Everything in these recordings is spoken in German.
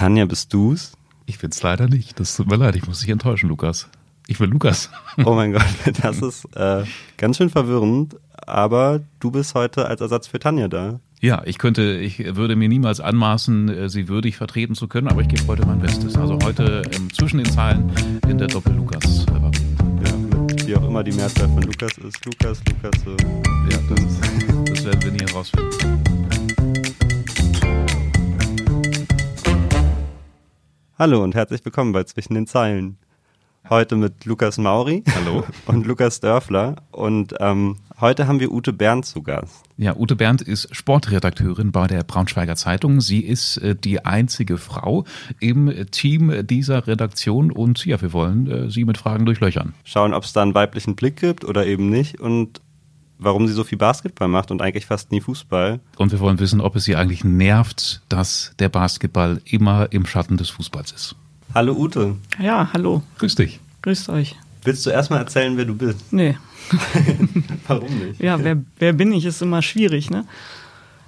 Tanja, bist du's? Ich bin's leider nicht. Das tut mir leid, ich muss dich enttäuschen, Lukas. Ich bin Lukas. Oh mein Gott, das ist äh, ganz schön verwirrend, aber du bist heute als Ersatz für Tanja da. Ja, ich könnte, ich würde mir niemals anmaßen, äh, sie würdig vertreten zu können, aber ich gebe heute mein Bestes. Also heute ähm, zwischen den Zeilen in der Doppel-Lukas-Variante. Ja, mit wie auch immer die Mehrzahl von Lukas ist. Lukas, Lukas. So. Ja, das, ist, das werden wir nie herausfinden. Hallo und herzlich willkommen bei Zwischen den Zeilen. Heute mit Lukas Mauri. Hallo. Und Lukas Dörfler. Und ähm, heute haben wir Ute Bernd zu Gast. Ja, Ute Bernd ist Sportredakteurin bei der Braunschweiger Zeitung. Sie ist äh, die einzige Frau im Team dieser Redaktion und ja, wir wollen äh, sie mit Fragen durchlöchern. Schauen, ob es da einen weiblichen Blick gibt oder eben nicht und warum sie so viel Basketball macht und eigentlich fast nie Fußball. Und wir wollen wissen, ob es sie eigentlich nervt, dass der Basketball immer im Schatten des Fußballs ist. Hallo Ute. Ja, hallo. Grüß dich. Grüßt euch. Willst du erstmal erzählen, wer du bist? Nee. Warum nicht? Ja, wer, wer bin ich, ist immer schwierig, ne?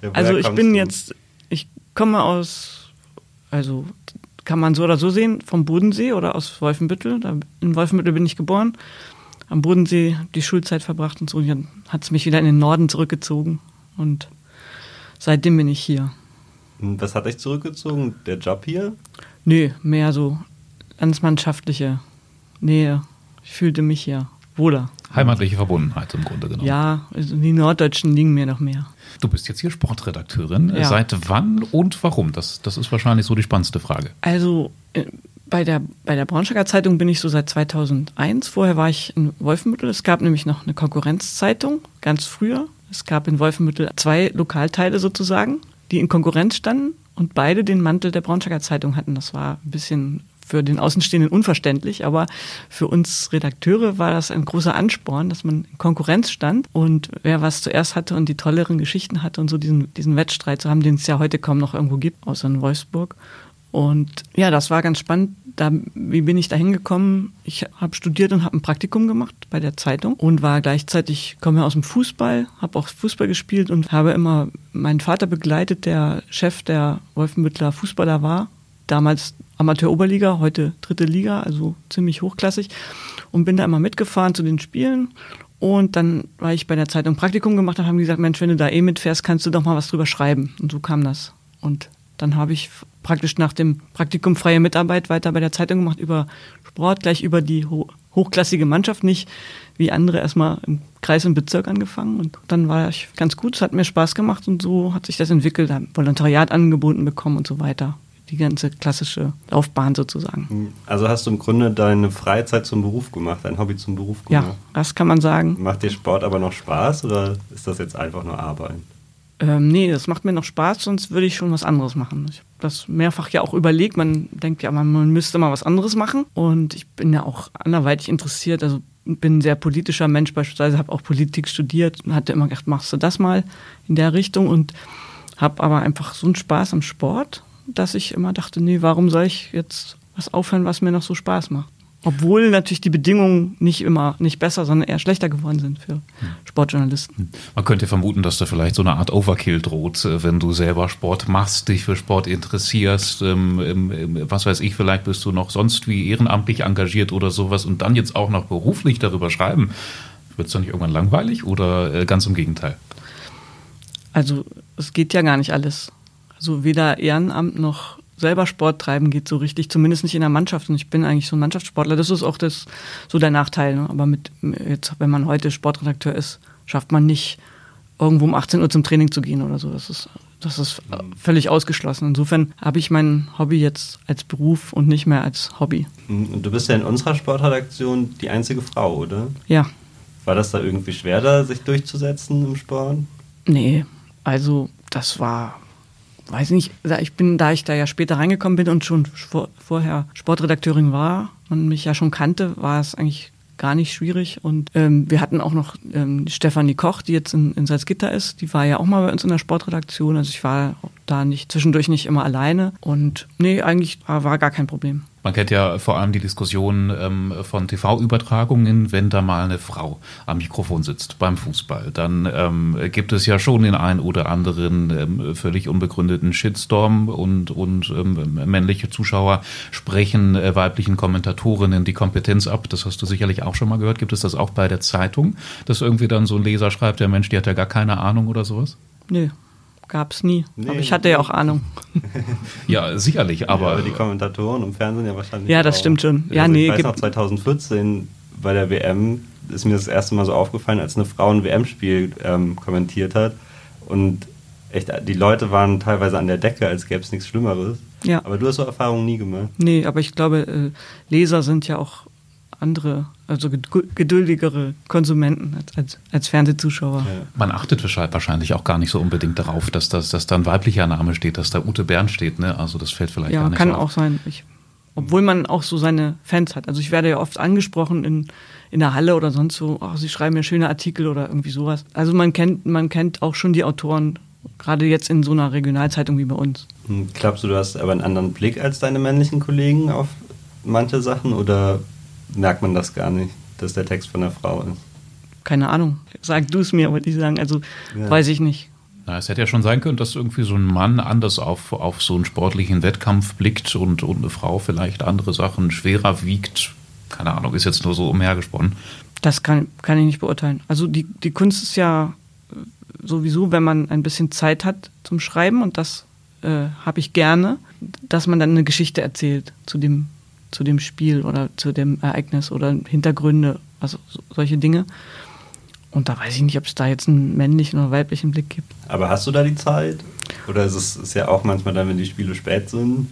Ja, Also ich bin du? jetzt, ich komme aus, also kann man so oder so sehen, vom Bodensee oder aus Wolfenbüttel. Da, in Wolfenbüttel bin ich geboren. Am Bodensee die Schulzeit verbracht und so. Und dann hat es mich wieder in den Norden zurückgezogen. Und seitdem bin ich hier. Und Was hat dich zurückgezogen? Der Job hier? Nö, mehr so landsmannschaftliche Nähe. Ich fühlte mich hier wohler. Heimatliche Verbundenheit im Grunde genommen. Ja, also die Norddeutschen liegen mir noch mehr. Du bist jetzt hier Sportredakteurin. Ja. Seit wann und warum? Das, das ist wahrscheinlich so die spannendste Frage. Also äh, bei der, bei der Braunschweiger Zeitung bin ich so seit 2001. Vorher war ich in Wolfenbüttel. Es gab nämlich noch eine Konkurrenzzeitung, ganz früher. Es gab in Wolfenbüttel zwei Lokalteile sozusagen, die in Konkurrenz standen und beide den Mantel der Braunschweiger Zeitung hatten. Das war ein bisschen für den Außenstehenden unverständlich, aber für uns Redakteure war das ein großer Ansporn, dass man in Konkurrenz stand und wer was zuerst hatte und die tolleren Geschichten hatte und so diesen, diesen Wettstreit zu haben, den es ja heute kaum noch irgendwo gibt, außer in Wolfsburg. Und ja, das war ganz spannend. Da, wie bin ich da hingekommen? Ich habe studiert und habe ein Praktikum gemacht bei der Zeitung und war gleichzeitig, komme aus dem Fußball, habe auch Fußball gespielt und habe immer meinen Vater begleitet, der Chef der Wolfenbüttler Fußballer war. Damals Amateur-Oberliga, heute dritte Liga, also ziemlich hochklassig. Und bin da immer mitgefahren zu den Spielen. Und dann, weil ich bei der Zeitung Praktikum gemacht habe, haben gesagt, Mensch, wenn du da eh mitfährst, kannst du doch mal was drüber schreiben. Und so kam das. Und dann habe ich praktisch nach dem Praktikum freie Mitarbeit weiter bei der Zeitung gemacht über Sport, gleich über die ho hochklassige Mannschaft, nicht wie andere erstmal im Kreis und Bezirk angefangen. Und dann war ich ganz gut, es hat mir Spaß gemacht und so hat sich das entwickelt, habe Volontariat angeboten bekommen und so weiter. Die ganze klassische Laufbahn sozusagen. Also hast du im Grunde deine Freizeit zum Beruf gemacht, dein Hobby zum Beruf gemacht. Ja, das kann man sagen. Macht dir Sport aber noch Spaß oder ist das jetzt einfach nur Arbeit? Ähm, nee, das macht mir noch Spaß, sonst würde ich schon was anderes machen. Ich habe das mehrfach ja auch überlegt. Man denkt ja, man, man müsste mal was anderes machen. Und ich bin ja auch anderweitig interessiert. Also bin ein sehr politischer Mensch beispielsweise, habe auch Politik studiert und hatte immer gedacht, machst du das mal in der Richtung und habe aber einfach so einen Spaß am Sport, dass ich immer dachte, nee, warum soll ich jetzt was aufhören, was mir noch so Spaß macht? Obwohl natürlich die Bedingungen nicht immer nicht besser, sondern eher schlechter geworden sind für Sportjournalisten. Man könnte vermuten, dass da vielleicht so eine Art Overkill droht, äh, wenn du selber Sport machst, dich für Sport interessierst, ähm, was weiß ich, vielleicht bist du noch sonst wie ehrenamtlich engagiert oder sowas und dann jetzt auch noch beruflich darüber schreiben. Wird es dann nicht irgendwann langweilig oder äh, ganz im Gegenteil? Also es geht ja gar nicht alles. Also weder Ehrenamt noch selber Sport treiben geht so richtig, zumindest nicht in der Mannschaft. Und ich bin eigentlich so ein Mannschaftssportler. Das ist auch das, so der Nachteil. Ne? Aber mit, jetzt, wenn man heute Sportredakteur ist, schafft man nicht, irgendwo um 18 Uhr zum Training zu gehen oder so. Das ist, das ist völlig ausgeschlossen. Insofern habe ich mein Hobby jetzt als Beruf und nicht mehr als Hobby. Und du bist ja in unserer Sportredaktion die einzige Frau, oder? Ja, War das da irgendwie schwer, da sich durchzusetzen im Sport? Nee, also das war, weiß nicht, ich bin, da ich da ja später reingekommen bin und schon vor, vorher Sportredakteurin war und mich ja schon kannte, war es eigentlich gar nicht schwierig. Und ähm, wir hatten auch noch ähm, Stefanie Koch, die jetzt in, in Salzgitter ist, die war ja auch mal bei uns in der Sportredaktion. Also ich war da nicht zwischendurch nicht immer alleine. Und nee, eigentlich war, war gar kein Problem. Man kennt ja vor allem die Diskussion ähm, von TV-Übertragungen, wenn da mal eine Frau am Mikrofon sitzt beim Fußball. Dann ähm, gibt es ja schon den einen oder anderen ähm, völlig unbegründeten Shitstorm und, und ähm, männliche Zuschauer sprechen äh, weiblichen Kommentatorinnen die Kompetenz ab. Das hast du sicherlich auch schon mal gehört. Gibt es das auch bei der Zeitung, dass irgendwie dann so ein Leser schreibt, der Mensch, die hat ja gar keine Ahnung oder sowas? Nee, gab es nie. Nee, aber ich hatte ja auch Ahnung. ja, sicherlich, aber. Ja, aber die Kommentatoren im Fernsehen ja wahrscheinlich. Ja, das auch. stimmt schon. Ja, also nee, ich weiß noch 2014 bei der WM ist mir das erste Mal so aufgefallen, als eine Frau ein WM-Spiel ähm, kommentiert hat. Und echt, die Leute waren teilweise an der Decke, als gäbe es nichts Schlimmeres. Ja. Aber du hast so Erfahrungen nie gemacht. Nee, aber ich glaube, äh, Leser sind ja auch andere, also geduldigere Konsumenten als, als, als Fernsehzuschauer. Ja. Man achtet wahrscheinlich auch gar nicht so unbedingt darauf, dass, das, dass da ein weiblicher Name steht, dass da Ute Bern steht. Ne? Also das fällt vielleicht ja, gar nicht kann so auch sein. Ich, obwohl man auch so seine Fans hat. Also ich werde ja oft angesprochen in, in der Halle oder sonst so, oh, sie schreiben mir schöne Artikel oder irgendwie sowas. Also man kennt, man kennt auch schon die Autoren, gerade jetzt in so einer Regionalzeitung wie bei uns. Hm, glaubst du, du hast aber einen anderen Blick als deine männlichen Kollegen auf manche Sachen oder merkt man das gar nicht, dass der Text von der Frau ist. Keine Ahnung. Sag du es mir, wollte ich sagen. Also ja. weiß ich nicht. Na, es hätte ja schon sein können, dass irgendwie so ein Mann anders auf, auf so einen sportlichen Wettkampf blickt und, und eine Frau vielleicht andere Sachen schwerer wiegt. Keine Ahnung, ist jetzt nur so umhergesponnen. Das kann, kann ich nicht beurteilen. Also die, die Kunst ist ja sowieso, wenn man ein bisschen Zeit hat zum Schreiben und das äh, habe ich gerne, dass man dann eine Geschichte erzählt zu dem zu dem Spiel oder zu dem Ereignis oder Hintergründe, also solche Dinge. Und da weiß ich nicht, ob es da jetzt einen männlichen oder weiblichen Blick gibt. Aber hast du da die Zeit? Oder ist es ist ja auch manchmal dann, wenn die Spiele spät sind?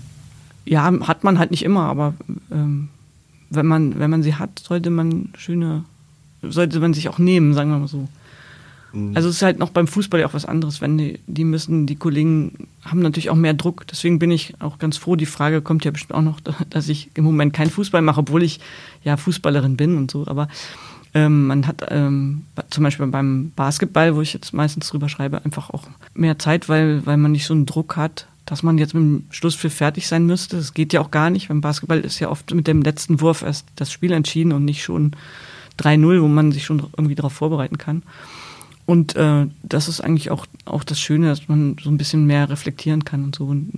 Ja, hat man halt nicht immer, aber ähm, wenn, man, wenn man sie hat, sollte man schöne, sollte man sich auch nehmen, sagen wir mal so. Mhm. Also es ist halt noch beim Fußball ja auch was anderes, wenn die, die müssen, die Kollegen haben natürlich auch mehr Druck. Deswegen bin ich auch ganz froh. Die Frage kommt ja bestimmt auch noch, dass ich im Moment keinen Fußball mache, obwohl ich ja Fußballerin bin und so. Aber ähm, man hat ähm, zum Beispiel beim Basketball, wo ich jetzt meistens drüber schreibe, einfach auch mehr Zeit, weil, weil man nicht so einen Druck hat, dass man jetzt mit dem Schlusspfiff fertig sein müsste. Das geht ja auch gar nicht. Beim Basketball ist ja oft mit dem letzten Wurf erst das Spiel entschieden und nicht schon 3-0, wo man sich schon irgendwie darauf vorbereiten kann. Und äh, das ist eigentlich auch, auch das Schöne, dass man so ein bisschen mehr reflektieren kann und so und,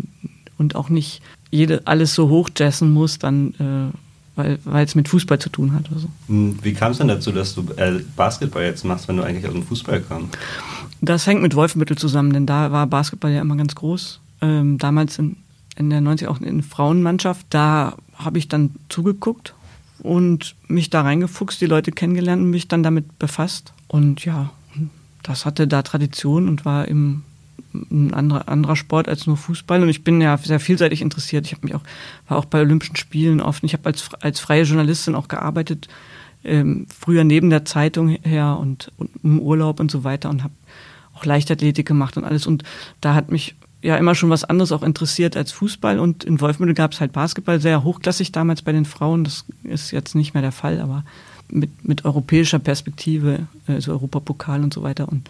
und auch nicht jede, alles so hochjazzen muss, dann, äh, weil, es mit Fußball zu tun hat. Oder so. Hm, wie kam es denn dazu, dass du äh, Basketball jetzt machst, wenn du eigentlich aus dem Fußball kamst? Das hängt mit Wolfenbüttel zusammen, denn da war Basketball ja immer ganz groß. Ähm, damals in, in der 90 auch in Frauenmannschaft, da habe ich dann zugeguckt und mich da reingefuchst, die Leute kennengelernt und mich dann damit befasst. Und ja, das hatte da Tradition und war im ein anderer, anderer Sport als nur Fußball. Und ich bin ja sehr vielseitig interessiert. Ich habe mich auch, war auch bei Olympischen Spielen oft. Ich habe als, als freie Journalistin auch gearbeitet, ähm, früher neben der Zeitung her und, und im Urlaub und so weiter und habe auch Leichtathletik gemacht und alles. Und da hat mich ja immer schon was anderes auch interessiert als Fußball. Und in Wolfmüttel gab es halt Basketball, sehr hochklassig damals bei den Frauen. Das ist jetzt nicht mehr der Fall, aber mit, mit europäischer Perspektive, also Europapokal und so weiter. Und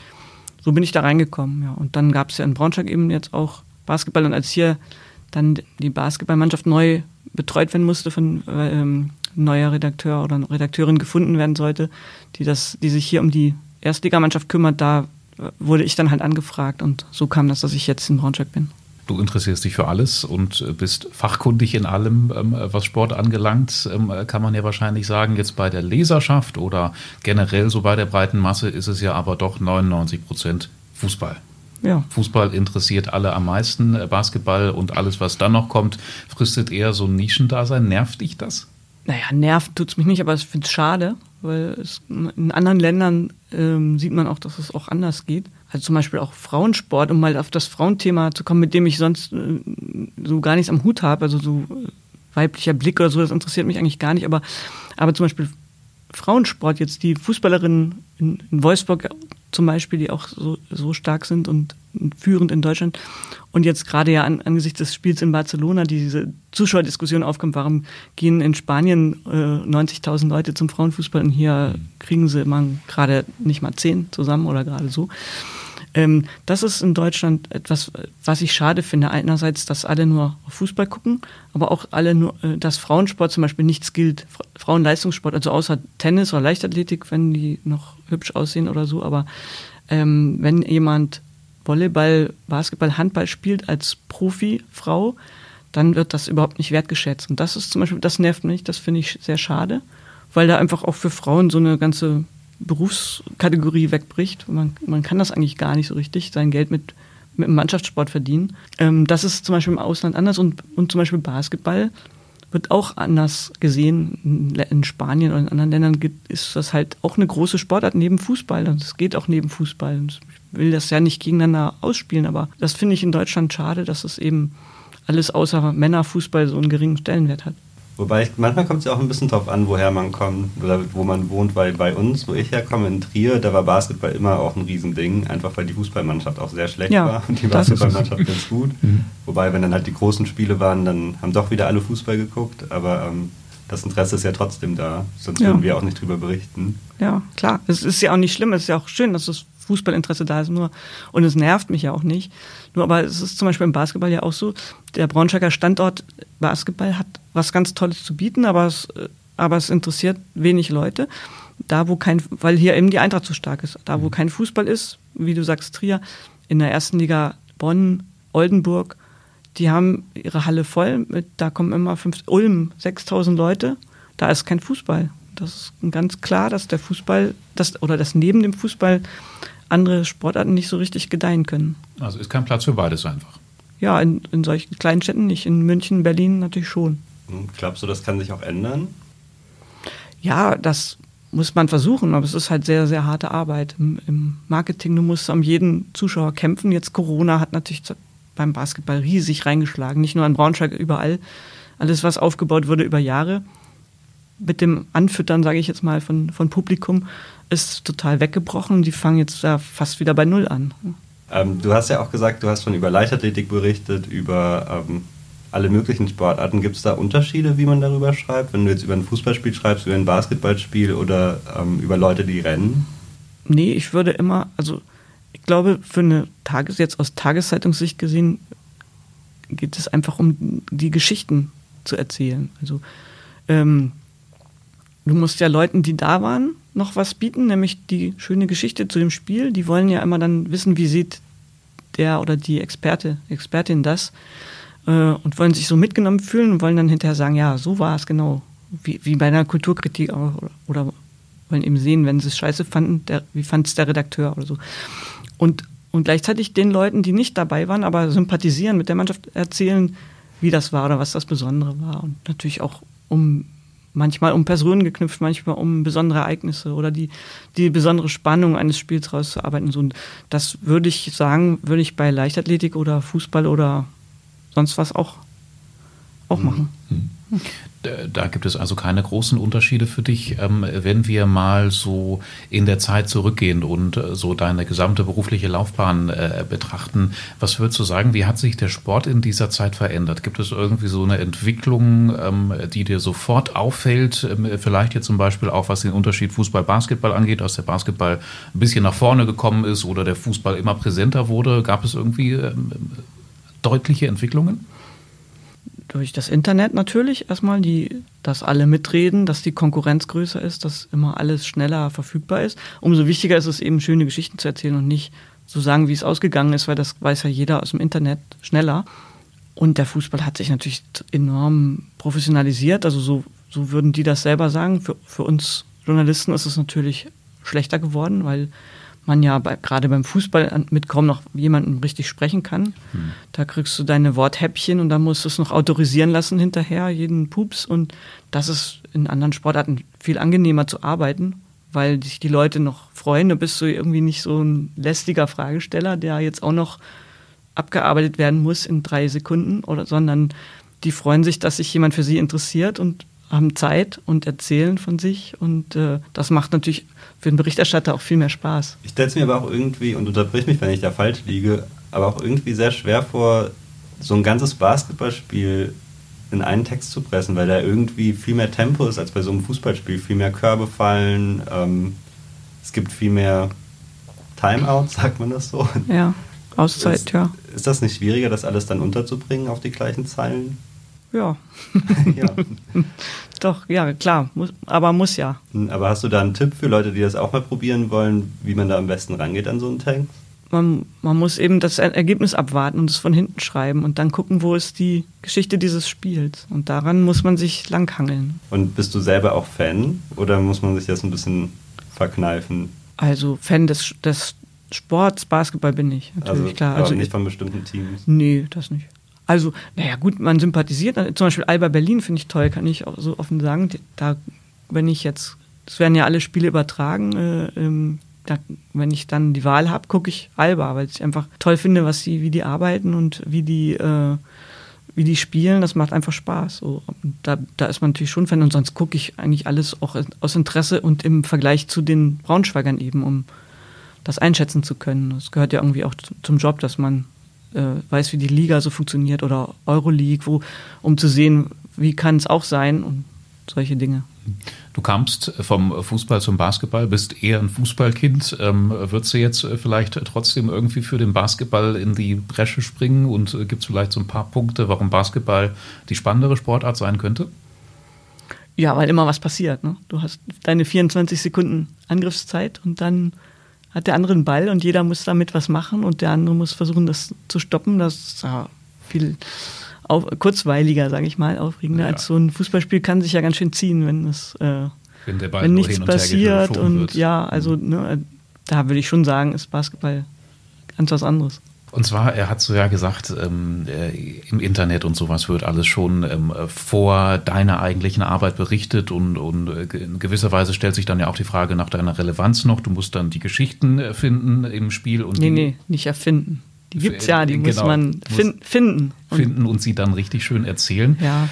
so bin ich da reingekommen. Ja. Und dann gab es ja in Braunschweig eben jetzt auch Basketball. Und als hier dann die Basketballmannschaft neu betreut werden musste von ähm, neuer Redakteur oder Redakteurin gefunden werden sollte, die das, die sich hier um die Erstligamannschaft kümmert, da wurde ich dann halt angefragt und so kam das, dass ich jetzt in Braunschweig bin. Du interessierst dich für alles und bist fachkundig in allem, ähm, was Sport angelangt, ähm, kann man ja wahrscheinlich sagen. Jetzt bei der Leserschaft oder generell so bei der breiten Masse ist es ja aber doch 99 Prozent Fußball. Ja. Fußball interessiert alle am meisten, äh, Basketball und alles, was dann noch kommt, fristet eher so ein Nischendasein. Nervt dich das? Naja, nervt tut es mich nicht, aber ich finde es schade, weil es, in anderen Ländern ähm, sieht man auch, dass es auch anders geht also zum Beispiel auch Frauensport, um mal auf das Frauenthema zu kommen, mit dem ich sonst äh, so gar nichts am Hut habe, also so äh, weiblicher Blick oder so, das interessiert mich eigentlich gar nicht, aber, aber zum Beispiel Frauensport, jetzt die Fußballerinnen in, in Wolfsburg zum Beispiel, die auch so, so stark sind und führend in Deutschland. Und jetzt gerade ja an, angesichts des Spiels in Barcelona diese Zuschauerdiskussion aufkommt, warum gehen in Spanien äh, 90.000 Leute zum Frauenfußball und hier kriegen sie man gerade nicht mal zehn zusammen oder gerade so Ähm, das ist in Deutschland etwas, was ich schade finde. Einerseits, dass alle nur Fußball gucken, aber auch alle nur, äh, dass Frauensport zum Beispiel nichts gilt. Frauenleistungssport, also außer Tennis oder Leichtathletik, wenn die noch hübsch aussehen oder so. Aber ähm, wenn jemand Volleyball, Basketball, Handball spielt als Profifrau, dann wird das überhaupt nicht wertgeschätzt. Und das ist zum Beispiel, das nervt mich, das finde ich sehr schade, weil da einfach auch für Frauen so eine ganze Berufskategorie wegbricht. Man, man kann das eigentlich gar nicht so richtig, sein Geld mit, mit dem Mannschaftssport verdienen. Ähm, das ist zum Beispiel im Ausland anders und, und zum Beispiel Basketball wird auch anders gesehen. In Spanien oder in anderen Ländern ist das halt auch eine große Sportart neben Fußball. Und es geht auch neben Fußball. Ich will das ja nicht gegeneinander ausspielen, aber das finde ich in Deutschland schade, dass es eben alles außer Männerfußball so einen geringen Stellenwert hat. Wobei ich, manchmal kommt es ja auch ein bisschen drauf an, woher man kommt oder wo man wohnt, weil bei uns, wo ich herkomme, in Trier, da war Basketball immer auch ein Riesending, einfach weil die Fußballmannschaft auch sehr schlecht ja, war und die Basketballmannschaft ganz gut. Mhm. Wobei, wenn dann halt die großen Spiele waren, dann haben doch wieder alle Fußball geguckt, aber ähm, das Interesse ist ja trotzdem da, sonst ja. würden wir auch nicht drüber berichten. Ja, klar. Es ist ja auch nicht schlimm, es ist ja auch schön, dass das Fußballinteresse da ist nur und es nervt mich ja auch nicht. Nur aber es ist zum Beispiel im Basketball ja auch so, der Braunschweiger Standort Basketball hat was ganz Tolles zu bieten, aber es, aber es interessiert wenig Leute. Da, wo kein, weil hier eben die Eintracht so stark ist. Da, wo mhm. kein Fußball ist, wie du sagst, Trier, in der ersten Liga Bonn, Oldenburg, die haben ihre Halle voll. Mit, da kommen immer fünf, Ulm, 6000 Leute. Da ist kein Fußball. Das ist ganz klar, dass der Fußball, das, oder dass neben dem Fußball andere Sportarten nicht so richtig gedeihen können. Also ist kein Platz für beides einfach. Ja, in, in solchen kleinen Städten nicht. In München, Berlin natürlich schon. Hm, glaubst du, das kann sich auch ändern? Ja, das muss man versuchen, aber es ist halt sehr, sehr harte Arbeit im, im Marketing. Du musst um jeden Zuschauer kämpfen. Jetzt Corona hat natürlich beim Basketball riesig reingeschlagen, nicht nur an Braunschweig, überall. Alles, was aufgebaut wurde über Jahre, mit dem Anfüttern, sage ich jetzt mal, von, von Publikum, ist total weggebrochen. Die fangen jetzt ja fast wieder bei Null an. Ähm, du hast ja auch gesagt, du hast schon über Leichtathletik berichtet, über ähm, alle möglichen Sportarten. Gibt es da Unterschiede, wie man darüber schreibt? Wenn du jetzt über ein Fußballspiel schreibst, über ein Basketballspiel oder ähm, über Leute, die rennen? Nee, ich würde immer, also ich glaube, für eine Tages, jetzt aus Tageszeitungssicht gesehen, geht es einfach um die Geschichten zu erzählen. Also ähm, du musst ja Leuten, die da waren, noch was bieten, nämlich die schöne Geschichte zu dem Spiel. Die wollen ja immer dann wissen, wie sieht der oder die Experte, Expertin das äh, und wollen sich so mitgenommen fühlen und wollen dann hinterher sagen, ja, so war es genau. Wie, wie bei einer Kulturkritik auch, oder, oder wollen eben sehen, wenn sie es scheiße fanden, der, wie fand es der Redakteur oder so. Und, und gleichzeitig den Leuten, die nicht dabei waren, aber sympathisieren mit der Mannschaft, erzählen, wie das war oder was das Besondere war. Und natürlich auch um manchmal um Personen geknüpft, manchmal um besondere Ereignisse oder die, die besondere Spannung eines Spiels rauszuarbeiten. So, und das würde ich sagen, würde ich bei Leichtathletik oder Fußball oder sonst was auch, auch mhm. machen. Mhm. Da gibt es also keine großen Unterschiede für dich. Ähm, wenn wir mal so in der Zeit zurückgehen und äh, so deine gesamte berufliche Laufbahn äh, betrachten, was würdest du sagen, wie hat sich der Sport in dieser Zeit verändert? Gibt es irgendwie so eine Entwicklung, ähm, die dir sofort auffällt? Ähm, vielleicht jetzt zum Beispiel auch, was den Unterschied Fußball-Basketball angeht, dass der Basketball ein bisschen nach vorne gekommen ist oder der Fußball immer präsenter wurde. Gab es irgendwie deutliche Entwicklungen? Durch das Internet natürlich erstmal, die, dass alle mitreden, dass die Konkurrenz größer ist, dass immer alles schneller verfügbar ist. Umso wichtiger ist es eben, schöne Geschichten zu erzählen und nicht zu sagen, wie es ausgegangen ist, weil das weiß ja jeder aus dem Internet schneller. Und der Fußball hat sich natürlich enorm professionalisiert. Also so, so würden die das selber sagen. Für, für uns Journalisten ist es natürlich schlechter geworden, weil man ja bei, gerade beim Fußball mit kaum noch jemandem richtig sprechen kann. Hm. Da kriegst du deine Worthäppchen und dann musst du es noch autorisieren lassen hinterher, jeden Pups. Und das ist in anderen Sportarten viel angenehmer zu arbeiten, weil sich die Leute noch freuen. Du bist so irgendwie nicht so ein lästiger Fragesteller, der jetzt auch noch abgearbeitet werden muss in drei Sekunden, oder, sondern die freuen sich, dass sich jemand für sie interessiert und haben Zeit und erzählen von sich. Und äh, das macht natürlich für den Berichterstatter auch viel mehr Spaß. Ich stelle es mir aber auch irgendwie, und unterbrich mich, wenn ich da falsch liege, aber auch irgendwie sehr schwer vor, so ein ganzes Basketballspiel in einen Text zu pressen, weil da irgendwie viel mehr Tempo ist als bei so einem Fußballspiel. Viel mehr Körbe fallen, ähm, es gibt viel mehr Timeout, sagt man das so? Ja, Auszeit, ist, ja. Ist das nicht schwieriger, das alles dann unterzubringen auf die gleichen Zeilen? Ja. ja. Doch, ja, klar, muss, aber muss ja. Hm, aber hast du da einen Tipp für Leute, die das auch mal probieren wollen, wie man da am besten rangeht an so einen Text? Man, man muss eben das Ergebnis abwarten und es von hinten schreiben und dann gucken, wo ist die Geschichte dieses Spiels. Und daran muss man sich langhangeln. Und bist du selber auch Fan oder muss man sich das ein bisschen verkneifen? Also Fan des, des Sports, Basketball bin ich, natürlich, also, klar. Also also nicht von bestimmten Teams? Nee, das nicht. Also, naja, gut, man sympathisiert. Zum Beispiel Alba Berlin finde ich toll, kann ich auch so offen sagen. Da, wenn ich jetzt, es werden ja alle Spiele übertragen, äh, ähm, da, wenn ich dann die Wahl habe, gucke ich Alba, weil ich einfach toll finde, was sie, wie die arbeiten und wie die, äh, wie die spielen. Das macht einfach Spaß. So, da, da ist man natürlich schon Fan und sonst gucke ich eigentlich alles auch aus Interesse und im Vergleich zu den Braunschweigern eben, um das einschätzen zu können. Das gehört ja irgendwie auch zum Job, dass man weiß, wie die Liga so funktioniert oder Euroleague, wo, um zu sehen, wie kann es auch sein und solche Dinge. Du kamst vom Fußball zum Basketball, bist eher ein Fußballkind. Ähm, würdest du jetzt vielleicht trotzdem irgendwie für den Basketball in die Bresche springen und äh, gibt es vielleicht so ein paar Punkte, warum Basketball die spannendere Sportart sein könnte? Ja, weil immer was passiert. Ne? Du hast deine 24 Sekunden Angriffszeit und dann hat der andere einen Ball und jeder muss damit was machen und der andere muss versuchen, das zu stoppen. Das ist ja viel auf, kurzweiliger, sage ich mal, aufregender ja. als so ein Fußballspiel kann sich ja ganz schön ziehen, wenn es äh, wenn, wenn nichts passiert und wird. ja, also ne, da würde ich schon sagen, ist Basketball ganz was anderes. Und zwar, er hat so ja gesagt, ähm, äh, im Internet und sowas wird alles schon ähm, vor deiner eigentlichen Arbeit berichtet und, und äh, in gewisser Weise stellt sich dann ja auch die Frage nach deiner Relevanz noch. Du musst dann die Geschichten erfinden im Spiel. Und nee, nee, nicht erfinden. Die gibt es ja, die genau, muss man fin finden. Finden und sie dann richtig schön erzählen. Ja.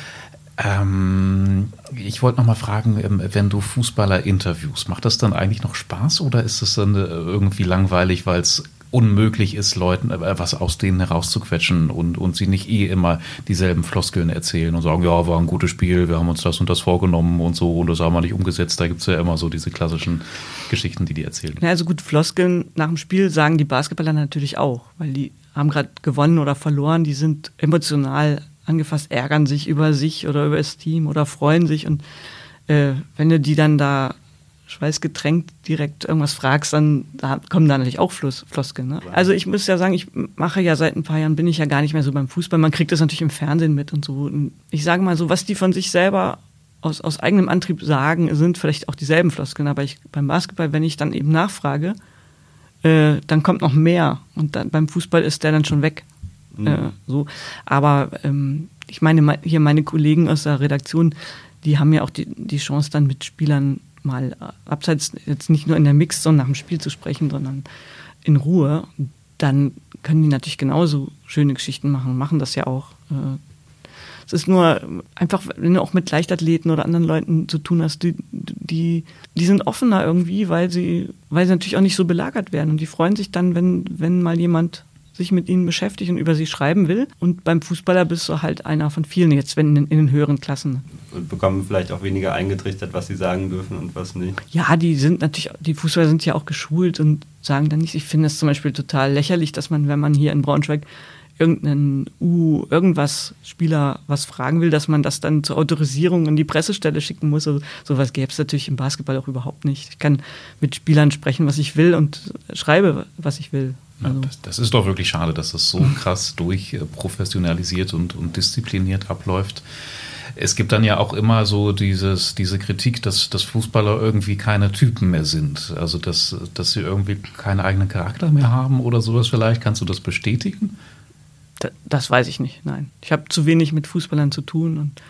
Ähm, ich wollte noch mal fragen, ähm, wenn du Fußballer interviewst, macht das dann eigentlich noch Spaß oder ist es dann äh, irgendwie langweilig, weil es unmöglich ist, Leuten äh, was aus denen herauszuquetschen und, und sie nicht eh immer dieselben Floskeln erzählen und sagen, ja, war ein gutes Spiel, wir haben uns das und das vorgenommen und so und das haben wir nicht umgesetzt. Da gibt es ja immer so diese klassischen Geschichten, die die erzählen. Ja, also gut, Floskeln nach dem Spiel sagen die Basketballer natürlich auch, weil die haben gerade gewonnen oder verloren, die sind emotional angefasst, ärgern sich über sich oder über das Team oder freuen sich und äh, wenn du die dann da schweißgetränkt direkt irgendwas fragst, dann da kommen da natürlich auch Fluss, Floskeln. Ne? Also ich muss ja sagen, ich mache ja seit ein paar Jahren, bin ich ja gar nicht mehr so beim Fußball. Man kriegt das natürlich im Fernsehen mit und so. Und ich sage mal so, was die von sich selber aus, aus eigenem Antrieb sagen, sind vielleicht auch dieselben Floskeln. Aber ich, beim Basketball, wenn ich dann eben nachfrage, äh, dann kommt noch mehr. Und dann, beim Fußball ist der dann schon weg. Mhm. Äh, so. Aber ähm, ich meine, hier meine Kollegen aus der Redaktion, die haben ja auch die, die Chance, dann mit Spielern mal abseits jetzt nicht nur in der Mix, sondern nach dem Spiel zu sprechen, sondern in Ruhe, dann können die natürlich genauso schöne Geschichten machen, machen das ja auch. Äh, es ist nur einfach, wenn du auch mit Leichtathleten oder anderen Leuten zu tun hast, die, die, die sind offener irgendwie, weil sie, weil sie natürlich auch nicht so belagert werden. Und die freuen sich dann, wenn, wenn mal jemand sich mit ihnen beschäftigt und über sie schreiben will. Und beim Fußballer bist du halt einer von vielen, jetzt wenn in, in den höheren Klassen. Und bekommen vielleicht auch weniger eingetrichtert, was sie sagen dürfen und was nicht. Ja, die sind natürlich, die Fußballer sind ja auch geschult und sagen dann nicht, ich finde es zum Beispiel total lächerlich, dass man, wenn man hier in Braunschweig irgendeinen U, irgendwas Spieler was fragen will, dass man das dann zur Autorisierung in die Pressestelle schicken muss. Also, sowas gäbe es natürlich im Basketball auch überhaupt nicht. Ich kann mit Spielern sprechen, was ich will und schreibe, was ich will. Also. Ja, das, das, ist doch wirklich schade, dass das so krass durchprofessionalisiert und, und diszipliniert abläuft. Es gibt dann ja auch immer so dieses, diese Kritik, dass, dass Fußballer irgendwie keine Typen mehr sind. Also, dass, dass sie irgendwie keinen eigenen Charakter mehr haben oder sowas vielleicht. Kannst du das bestätigen? Das weiß ich nicht, nein. Ich habe zu wenig mit Fußballern zu tun und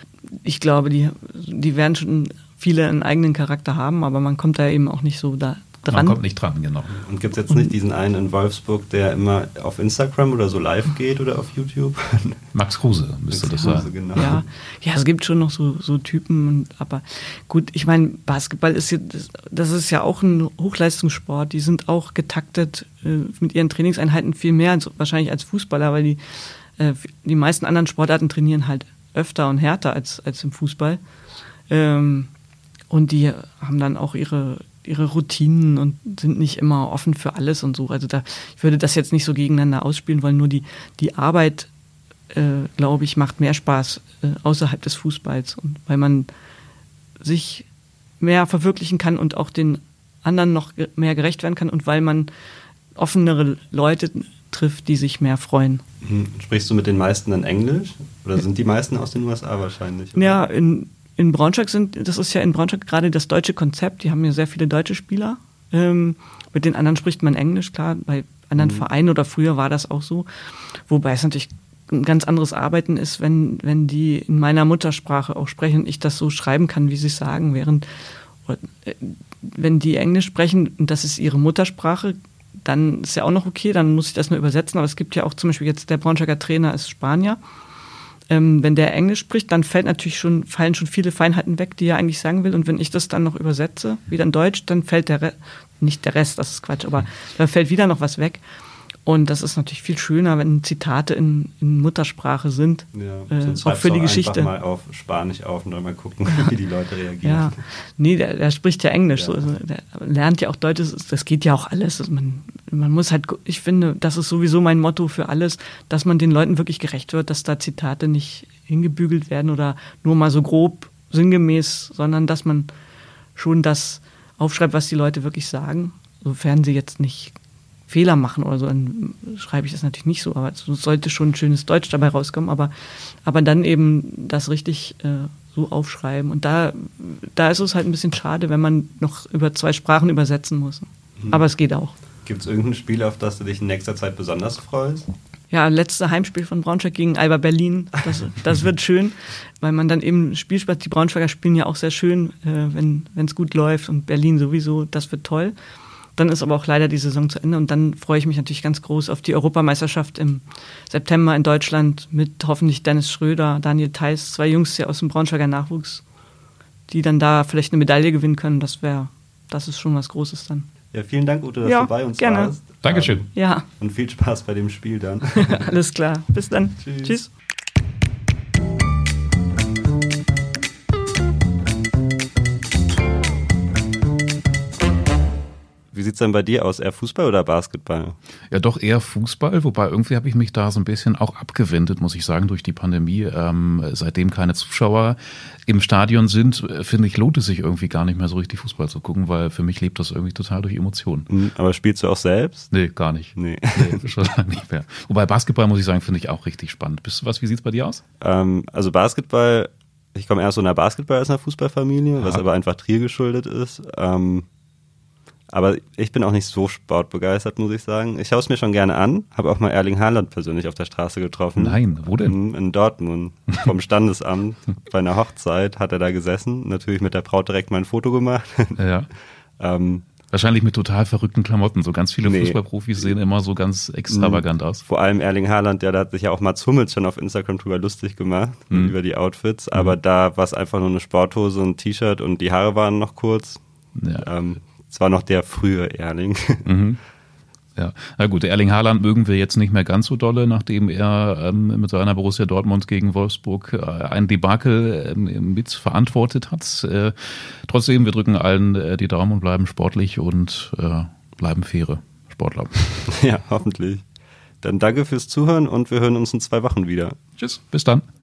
ich glaube, die, die werden schon viele einen eigenen Charakter haben, aber man kommt da eben auch nicht so da, dran. Man kommt nicht dran, genau. Und gibt es jetzt nicht diesen einen in Wolfsburg, der immer auf Instagram oder so live geht oder auf YouTube? Max Kruse müsste Max das sein. Genau. Ja, ja, es gibt schon noch so, so Typen, aber gut, ich meine, Basketball ist jetzt, das ist ja auch ein Hochleistungssport. Die sind auch getaktet äh, mit ihren Trainingseinheiten viel mehr als, wahrscheinlich als Fußballer, weil die, äh, die meisten anderen Sportarten trainieren halt öfter und härter als, als im Fußball. Ähm, und die haben dann auch ihre ihre Routinen und sind nicht immer offen für alles und so. Also da, ich würde das jetzt nicht so gegeneinander ausspielen wollen, nur die, die Arbeit, äh, glaube ich, macht mehr Spaß äh, außerhalb des Fußballs. Und weil man sich mehr verwirklichen kann und auch den anderen noch mehr gerecht werden kann und weil man offenere Leute trifft, die sich mehr freuen. Mhm. Sprichst du mit den meisten dann Englisch? Oder sind die meisten aus den USA wahrscheinlich? Oder? Ja, in, in Braunschweig sind, das ist ja in Braunschweig gerade das deutsche Konzept, die haben ja sehr viele deutsche Spieler. Ähm, mit den anderen spricht man Englisch, klar, bei anderen mhm. Vereinen oder früher war das auch so. Wobei es natürlich ein ganz anderes Arbeiten ist, wenn, wenn die in meiner Muttersprache auch sprechen und ich das so schreiben kann, wie sie es sagen, während äh, wenn die Englisch sprechen und das ist ihre Muttersprache, dann ist ja auch noch okay, dann muss ich das nur übersetzen. Aber es gibt ja auch zum Beispiel jetzt der Braunschweiger Trainer ist Spanier. Ähm, wenn der Englisch spricht, dann fällt natürlich schon, fallen schon viele Feinheiten weg, die er eigentlich sagen will. Und wenn ich das dann noch übersetze, wieder in Deutsch, dann fällt der Rest, nicht der Rest, das ist Quatsch, aber da fällt wieder noch was weg. Und das ist natürlich viel schöner, wenn Zitate in, in Muttersprache sind. Ja, äh, auch für die Geschichte. mal auf Spanisch auf und dann mal gucken, wie die Leute reagieren. Ja, nee, der, der spricht ja Englisch. Ja. So, also der lernt ja auch Deutsch. Das geht ja auch alles. Also man, man muss halt, ich finde, das ist sowieso mein Motto für alles, dass man den Leuten wirklich gerecht wird, dass da Zitate nicht hingebügelt werden oder nur mal so grob sinngemäß, sondern dass man schon das aufschreibt, was die Leute wirklich sagen, sofern sie jetzt nicht Fehler machen oder so, dann schreibe ich das natürlich nicht so, aber es sollte schon ein schönes Deutsch dabei rauskommen, aber, aber dann eben das richtig äh, so aufschreiben. Und da, da ist es halt ein bisschen schade, wenn man noch über zwei Sprachen übersetzen muss. Mhm. Aber es geht auch. Gibt es irgendein Spiel, auf das du dich in nächster Zeit besonders freust? Ja, letzte Heimspiel von Braunschweig gegen Alba Berlin. Das, das wird schön, weil man dann eben Spiel spielt. Die Braunschweiger spielen ja auch sehr schön, äh, wenn es gut läuft und Berlin sowieso. Das wird toll. Dann ist aber auch leider die Saison zu Ende und dann freue ich mich natürlich ganz groß auf die Europameisterschaft im September in Deutschland mit hoffentlich Dennis Schröder, Daniel Theiss, zwei Jungs hier aus dem Braunschweiger Nachwuchs, die dann da vielleicht eine Medaille gewinnen können. Das wäre, das ist schon was Großes dann. Ja, vielen Dank, Ute, dass ja, du bei uns gerne. warst. Dankeschön. Ja. Und viel Spaß bei dem Spiel dann. Alles klar. Bis dann. Tschüss. Tschüss. Sieht es denn bei dir aus? Eher Fußball oder Basketball? Ja, doch eher Fußball, wobei irgendwie habe ich mich da so ein bisschen auch abgewendet, muss ich sagen, durch die Pandemie. Ähm, seitdem keine Zuschauer im Stadion sind, äh, finde ich, lohnt es sich irgendwie gar nicht mehr so richtig Fußball zu gucken, weil für mich lebt das irgendwie total durch Emotionen. Hm, aber spielst du auch selbst? Nee, gar nicht. Nee. nee schon lange nicht mehr. Wobei Basketball, muss ich sagen, finde ich auch richtig spannend. Bist du was, wie sieht es bei dir aus? Ähm, also Basketball, ich komme erst so einer Basketball als einer Fußballfamilie, ja. was aber einfach Trier geschuldet ist. Ähm, aber ich bin auch nicht so sportbegeistert, muss ich sagen. Ich schaue es mir schon gerne an, habe auch mal Erling Haaland persönlich auf der Straße getroffen. Nein, wo denn? In Dortmund, vom Standesamt. Bei einer Hochzeit hat er da gesessen, natürlich mit der Braut direkt mal ein Foto gemacht. Ja. ähm, Wahrscheinlich mit total verrückten Klamotten. So ganz viele nee. Fußballprofis sehen immer so ganz extravagant aus. Vor allem Erling Haaland, der da hat sich ja auch Mats Hummels schon auf Instagram drüber lustig gemacht, mhm. über die Outfits. Aber mhm. da war es einfach nur eine Sporthose und ein T-Shirt und die Haare waren noch kurz. Ja. Ähm, es war noch der frühe Erling. Mhm. Ja, na gut, Erling Haaland mögen wir jetzt nicht mehr ganz so dolle, nachdem er ähm, mit seiner Borussia Dortmund gegen Wolfsburg äh, ein Debakel äh, mit verantwortet hat. Äh, trotzdem, wir drücken allen äh, die Daumen und bleiben sportlich und äh, bleiben faire Sportler. Ja, hoffentlich. Dann danke fürs Zuhören und wir hören uns in zwei Wochen wieder. Tschüss, bis dann.